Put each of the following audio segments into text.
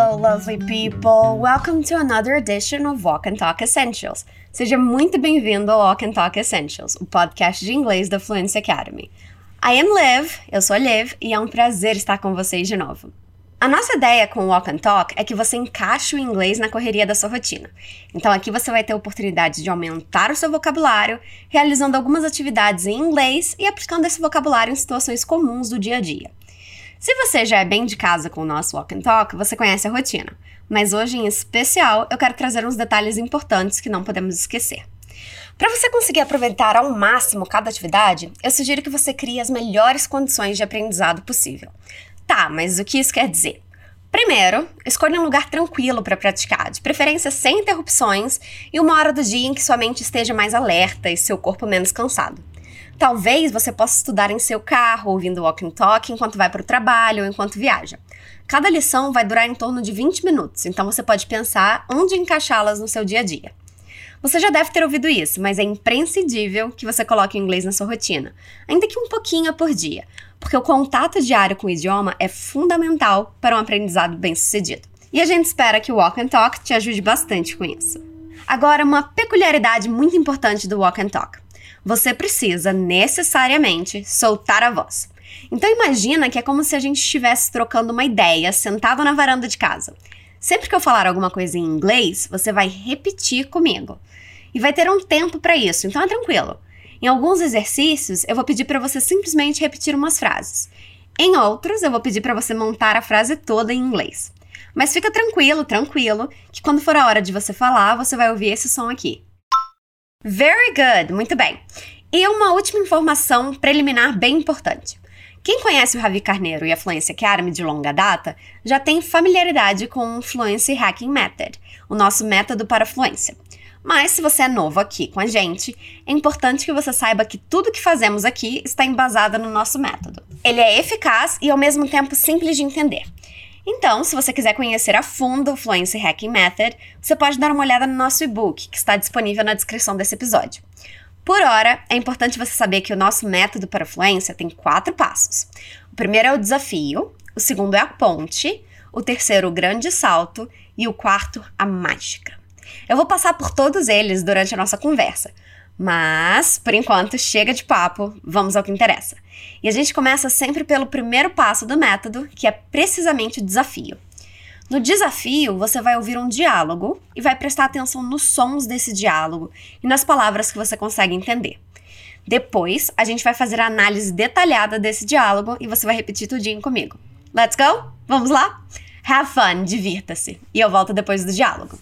Hello, lovely people! Welcome to another edition of Walk and Talk Essentials. Seja muito bem-vindo ao Walk and Talk Essentials, o podcast de inglês da Fluency Academy. I am Liv, eu sou a Liv, e é um prazer estar com vocês de novo. A nossa ideia com o Walk and Talk é que você encaixe o inglês na correria da sua rotina. Então aqui você vai ter a oportunidade de aumentar o seu vocabulário, realizando algumas atividades em inglês e aplicando esse vocabulário em situações comuns do dia a dia. Se você já é bem de casa com o nosso Walk and Talk, você conhece a rotina. Mas hoje, em especial, eu quero trazer uns detalhes importantes que não podemos esquecer. Para você conseguir aproveitar ao máximo cada atividade, eu sugiro que você crie as melhores condições de aprendizado possível. Tá, mas o que isso quer dizer? Primeiro, escolha um lugar tranquilo para praticar, de preferência sem interrupções, e uma hora do dia em que sua mente esteja mais alerta e seu corpo menos cansado. Talvez você possa estudar em seu carro, ouvindo walk and talk enquanto vai para o trabalho ou enquanto viaja. Cada lição vai durar em torno de 20 minutos, então você pode pensar onde encaixá-las no seu dia a dia. Você já deve ter ouvido isso, mas é imprescindível que você coloque o inglês na sua rotina, ainda que um pouquinho por dia, porque o contato diário com o idioma é fundamental para um aprendizado bem-sucedido. E a gente espera que o Walk and Talk te ajude bastante com isso. Agora, uma peculiaridade muito importante do Walk and Talk você precisa necessariamente soltar a voz. Então imagina que é como se a gente estivesse trocando uma ideia sentado na varanda de casa. Sempre que eu falar alguma coisa em inglês, você vai repetir comigo. E vai ter um tempo para isso, então é tranquilo. Em alguns exercícios, eu vou pedir para você simplesmente repetir umas frases. Em outros, eu vou pedir para você montar a frase toda em inglês. Mas fica tranquilo, tranquilo, que quando for a hora de você falar, você vai ouvir esse som aqui. Very good, muito bem. E uma última informação preliminar bem importante. Quem conhece o Ravi Carneiro e a Fluency Academy de longa data já tem familiaridade com o Fluency Hacking Method, o nosso método para fluência. Mas se você é novo aqui com a gente, é importante que você saiba que tudo que fazemos aqui está embasado no nosso método. Ele é eficaz e ao mesmo tempo simples de entender. Então, se você quiser conhecer a fundo o Fluency Hacking Method, você pode dar uma olhada no nosso e-book, que está disponível na descrição desse episódio. Por hora, é importante você saber que o nosso método para fluência tem quatro passos. O primeiro é o desafio, o segundo é a ponte, o terceiro o grande salto e o quarto a mágica. Eu vou passar por todos eles durante a nossa conversa, mas, por enquanto, chega de papo, vamos ao que interessa. E a gente começa sempre pelo primeiro passo do método, que é precisamente o desafio. No desafio, você vai ouvir um diálogo e vai prestar atenção nos sons desse diálogo e nas palavras que você consegue entender. Depois, a gente vai fazer a análise detalhada desse diálogo e você vai repetir tudinho comigo. Let's go? Vamos lá? Have fun, divirta-se. E eu volto depois do diálogo.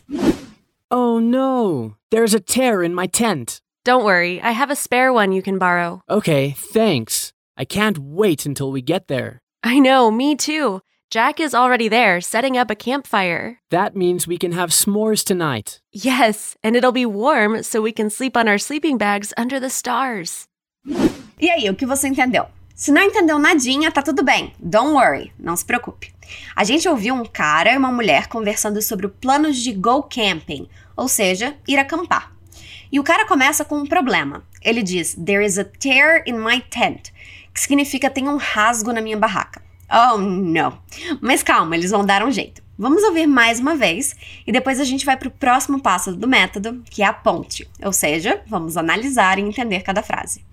Oh no, there's a tear in my tent. Don't worry, I have a spare one you can borrow. Okay, thanks. I can't wait until we get there. I know, me too. Jack is already there, setting up a campfire. That means we can have s'mores tonight. Yes, and it'll be warm so we can sleep on our sleeping bags under the stars. E aí, o que você entendeu? Se não entendeu nadinha, tá tudo bem. Don't worry, não se preocupe. A gente ouviu um cara e uma mulher conversando sobre planos de go camping, ou seja, ir acampar. E o cara começa com um problema. Ele diz: There is a tear in my tent, que significa tem um rasgo na minha barraca. Oh, não. Mas calma, eles vão dar um jeito. Vamos ouvir mais uma vez e depois a gente vai para o próximo passo do método, que é a ponte. Ou seja, vamos analisar e entender cada frase.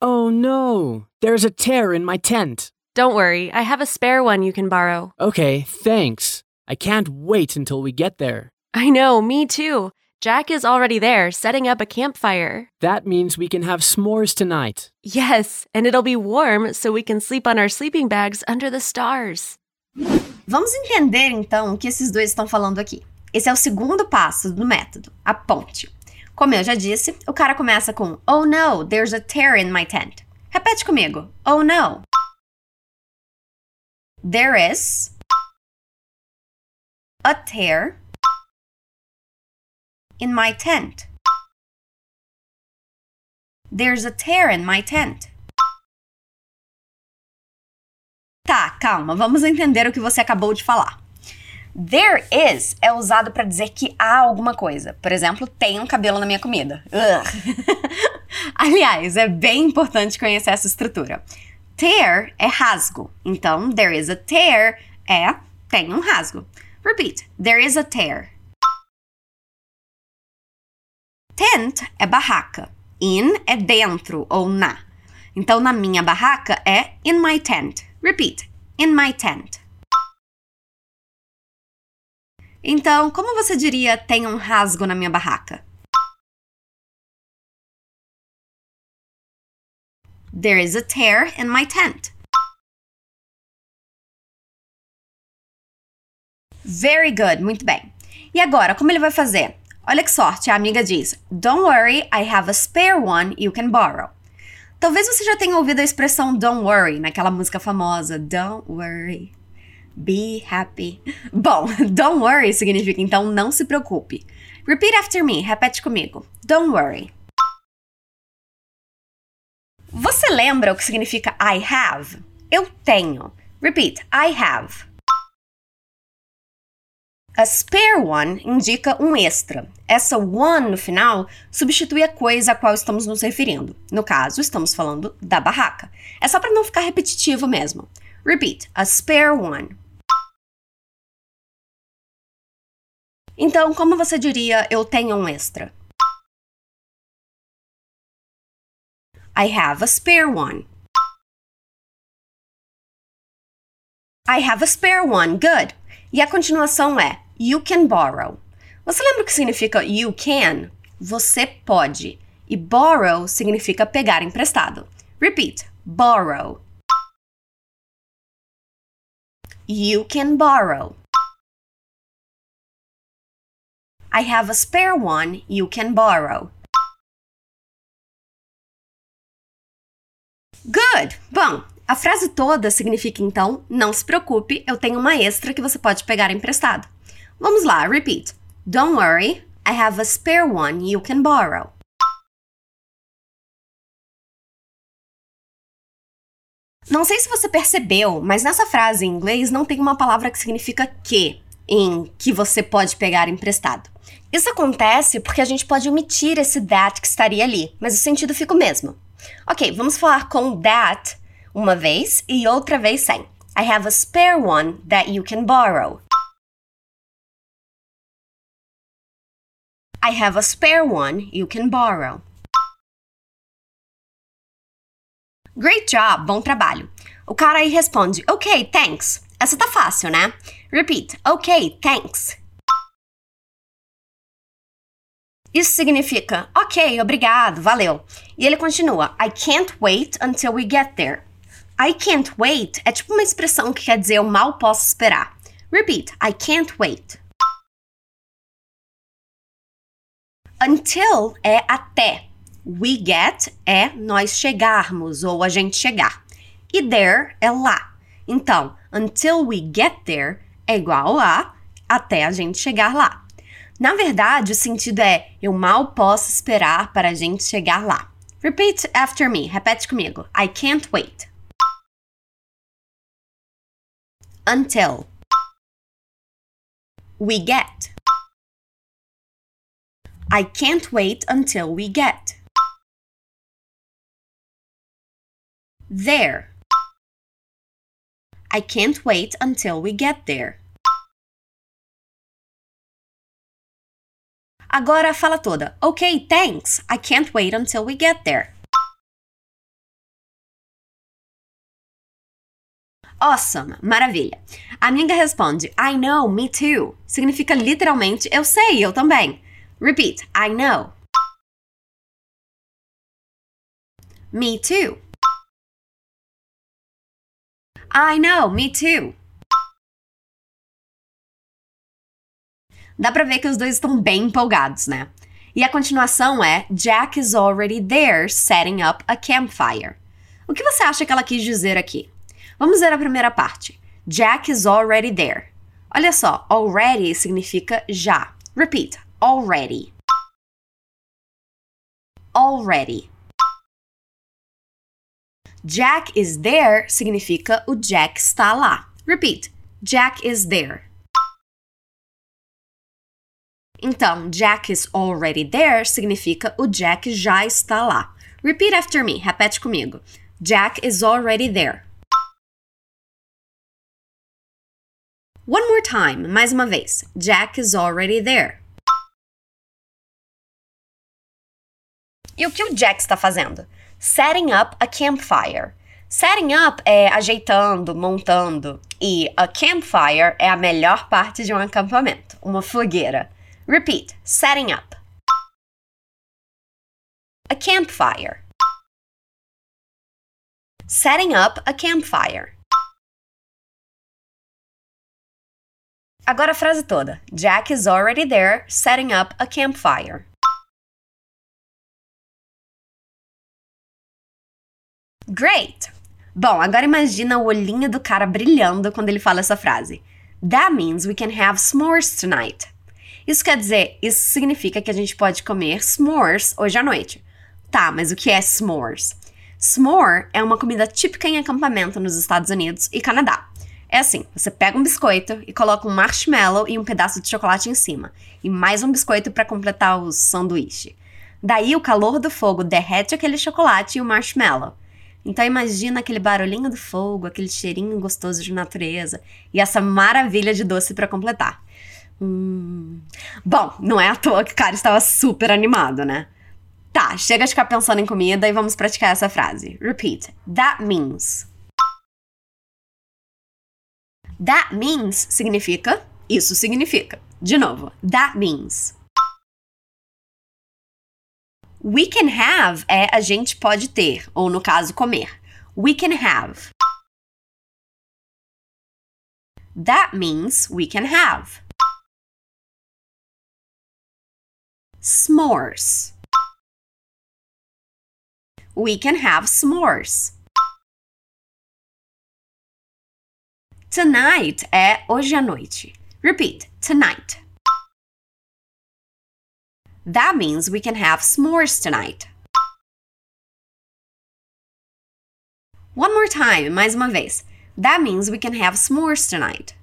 Oh no, there's a tear in my tent. Don't worry, I have a spare one you can borrow. Okay, thanks. I can't wait until we get there. I know, me too. Jack is already there, setting up a campfire. That means we can have s'mores tonight. Yes, and it'll be warm so we can sleep on our sleeping bags under the stars. Vamos entender então o que esses dois estão falando aqui. Esse é o segundo passo do método, a ponte. Como eu já disse, o cara começa com Oh no, there's a tear in my tent. Repete comigo. Oh no. There is a tear in my tent. There's a tear in my tent. Tá, calma, vamos entender o que você acabou de falar. There is é usado para dizer que há alguma coisa. Por exemplo, tem um cabelo na minha comida. Aliás, é bem importante conhecer essa estrutura. Tear é rasgo. Então, there is a tear é tem um rasgo. Repeat. There is a tear. Tent é barraca. In é dentro ou na. Então, na minha barraca é in my tent. Repeat. In my tent. Então, como você diria tem um rasgo na minha barraca? There is a tear in my tent. Very good, muito bem. E agora, como ele vai fazer? Olha que sorte, a amiga diz: Don't worry, I have a spare one you can borrow. Talvez você já tenha ouvido a expressão don't worry naquela música famosa Don't worry, be happy. Bom, don't worry significa então não se preocupe. Repeat after me, repete comigo. Don't worry. Você lembra o que significa I have? Eu tenho. Repeat, I have. A spare one indica um extra. Essa one no final substitui a coisa a qual estamos nos referindo. No caso, estamos falando da barraca. É só para não ficar repetitivo mesmo. Repeat, a spare one. Então, como você diria eu tenho um extra? I have a spare one. I have a spare one. Good. E a continuação é You can borrow. Você lembra o que significa you can? Você pode. E borrow significa pegar emprestado. Repeat: borrow. You can borrow. I have a spare one you can borrow. Good! Bom, a frase toda significa então: não se preocupe, eu tenho uma extra que você pode pegar emprestado. Vamos lá, repeat. Don't worry, I have a spare one you can borrow. Não sei se você percebeu, mas nessa frase em inglês não tem uma palavra que significa que, em que você pode pegar emprestado. Isso acontece porque a gente pode omitir esse that que estaria ali, mas o sentido fica o mesmo. Ok, vamos falar com that uma vez e outra vez sem. I have a spare one that you can borrow. I have a spare one you can borrow. Great job, bom trabalho. O cara aí responde, ok, thanks. Essa tá fácil, né? Repeat, ok, thanks. Isso significa, ok, obrigado, valeu. E ele continua, I can't wait until we get there. I can't wait é tipo uma expressão que quer dizer eu mal posso esperar. Repeat, I can't wait. Until é até. We get é nós chegarmos ou a gente chegar. E there é lá. Então, until we get there é igual a até a gente chegar lá. Na verdade, o sentido é eu mal posso esperar para a gente chegar lá. Repeat after me. Repete comigo. I can't wait. Until we get. I can't wait until we get. There. I can't wait until we get there. Agora fala toda. Ok, thanks. I can't wait until we get there. Awesome, maravilha. A amiga responde, I know, me too. Significa literalmente, eu sei, eu também. Repeat, I know. Me too. I know, me too. Dá pra ver que os dois estão bem empolgados, né? E a continuação é Jack is already there setting up a campfire. O que você acha que ela quis dizer aqui? Vamos ver a primeira parte. Jack is already there. Olha só, already significa já. Repeat, already. Already. Jack is there significa o Jack está lá. Repeat, Jack is there. Então, Jack is already there significa o Jack já está lá. Repeat after me, repete comigo. Jack is already there. One more time, mais uma vez. Jack is already there. E o que o Jack está fazendo? Setting up a campfire. Setting up é ajeitando, montando. E a campfire é a melhor parte de um acampamento, uma fogueira. Repeat: setting up. A campfire. Setting up a campfire. Agora a frase toda. Jack is already there setting up a campfire. Great! Bom, agora imagina o olhinho do cara brilhando quando ele fala essa frase. That means we can have s'mores tonight. Isso quer dizer, isso significa que a gente pode comer s'mores hoje à noite. Tá, mas o que é s'mores? S'more é uma comida típica em acampamento nos Estados Unidos e Canadá. É assim: você pega um biscoito e coloca um marshmallow e um pedaço de chocolate em cima, e mais um biscoito para completar o sanduíche. Daí o calor do fogo derrete aquele chocolate e o marshmallow. Então imagina aquele barulhinho do fogo, aquele cheirinho gostoso de natureza e essa maravilha de doce para completar. Hum. Bom, não é à toa que o cara estava super animado, né? Tá, chega de ficar pensando em comida e vamos praticar essa frase. Repeat. That means. That means significa isso significa. De novo. That means. We can have é a gente pode ter, ou no caso, comer. We can have. That means we can have. S'mores. We can have s'mores. Tonight é hoje à noite. Repeat. Tonight. That means we can have s'mores tonight. One more time, mais uma vez. That means we can have s'mores tonight.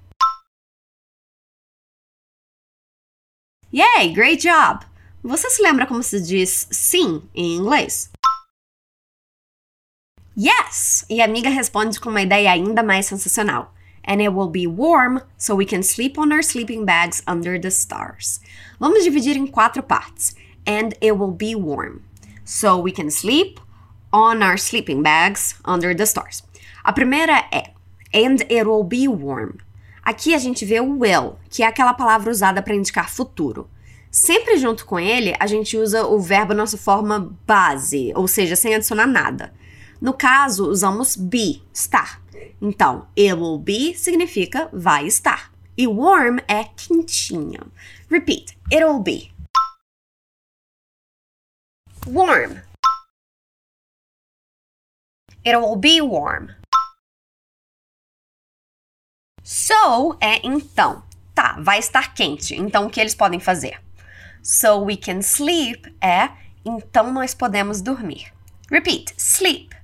Yay, great job! Você se lembra como se diz sim em inglês? Yes! E a amiga responde com uma ideia ainda mais sensacional. And it will be warm, so we can sleep on our sleeping bags under the stars. Vamos dividir em quatro partes. And it will be warm. So we can sleep on our sleeping bags under the stars. A primeira é And it will be warm. Aqui a gente vê o will, que é aquela palavra usada para indicar futuro. Sempre junto com ele, a gente usa o verbo na sua forma base, ou seja, sem adicionar nada. No caso, usamos be, estar. Então, it will be significa vai estar. E warm é quentinho. Repeat, it will be. Warm. It will be warm. So é então. Tá, vai estar quente. Então o que eles podem fazer? So we can sleep é então nós podemos dormir. Repeat, sleep.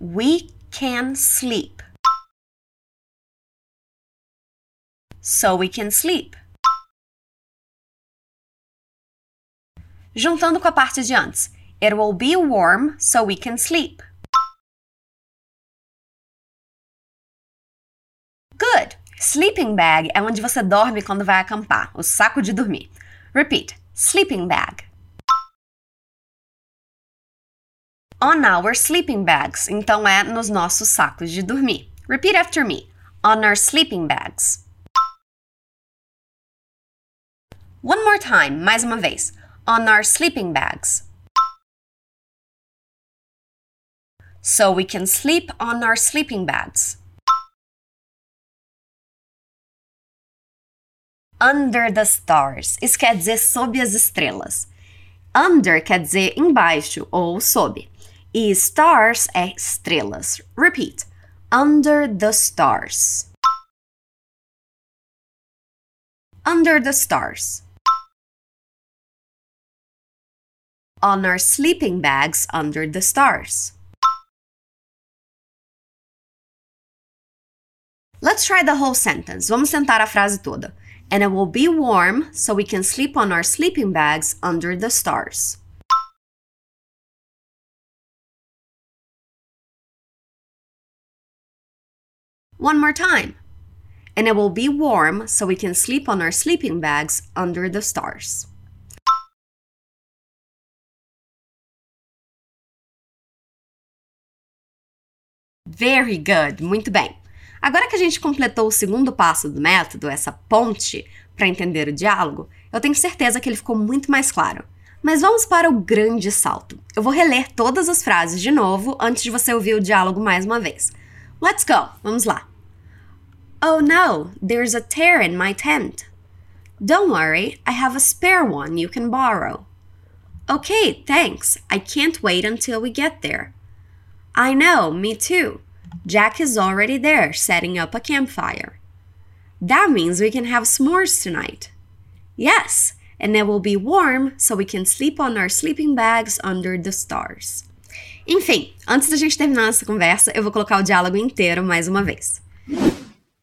We can sleep. So we can sleep. Juntando com a parte de antes. It will be warm, so we can sleep. Good. Sleeping bag é onde você dorme quando vai acampar, o saco de dormir. Repeat. Sleeping bag. On our sleeping bags, então é nos nossos sacos de dormir. Repeat after me. On our sleeping bags. One more time, mais uma vez. On our sleeping bags. So we can sleep on our sleeping bags. Under the stars. Isso quer dizer sob as estrelas. Under quer dizer embaixo ou sob. E stars é estrelas. Repeat. Under the stars. Under the stars. On our sleeping bags under the stars. Let's try the whole sentence. Vamos tentar a frase toda. And it will be warm, so we can sleep on our sleeping bags under the stars. One more time. and it will be warm so we can sleep on our sleeping bags under the stars. Very good, muito bem. Agora que a gente completou o segundo passo do método, essa ponte, para entender o diálogo, eu tenho certeza que ele ficou muito mais claro. Mas vamos para o grande salto. Eu vou reler todas as frases de novo antes de você ouvir o diálogo mais uma vez. Let's go! Vamos lá! Oh no, there's a tear in my tent. Don't worry, I have a spare one you can borrow. Okay, thanks. I can't wait until we get there. I know, me too. Jack is already there setting up a campfire. That means we can have s'mores tonight. Yes, and it will be warm so we can sleep on our sleeping bags under the stars. Enfim, antes da gente terminar essa conversa, eu vou colocar o diálogo inteiro mais uma vez.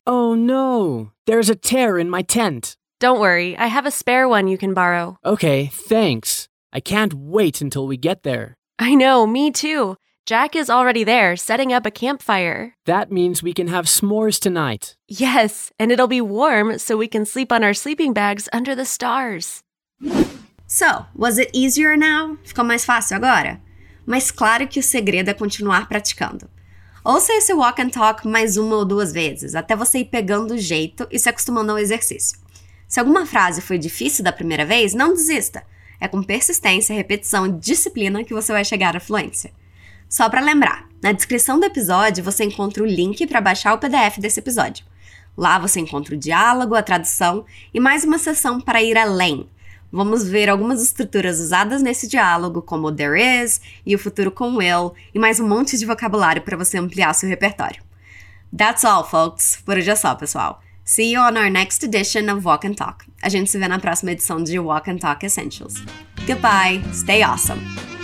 Oh no, there's a tear in my tent. Don't worry, I have a spare one you can borrow. Okay, thanks. I can't wait until we get there. I know, me too. Jack is already there setting up a campfire. That means we can have s'mores tonight. Yes, and it'll be warm so we can sleep on our sleeping bags under the stars. So, was it easier now? Ficou mais fácil agora? Mas claro que o segredo é continuar praticando. Ouça esse walk and talk mais uma ou duas vezes, até você ir pegando o jeito e se acostumando ao exercício. Se alguma frase foi difícil da primeira vez, não desista. É com persistência, repetição e disciplina que você vai chegar à fluência. Só para lembrar, na descrição do episódio você encontra o link para baixar o PDF desse episódio. Lá você encontra o diálogo, a tradução e mais uma sessão para ir além. Vamos ver algumas estruturas usadas nesse diálogo, como there is e o futuro com will, e mais um monte de vocabulário para você ampliar seu repertório. That's all, folks. Por hoje é só, pessoal. See you on our next edition of Walk and Talk. A gente se vê na próxima edição de Walk and Talk Essentials. Goodbye, stay awesome.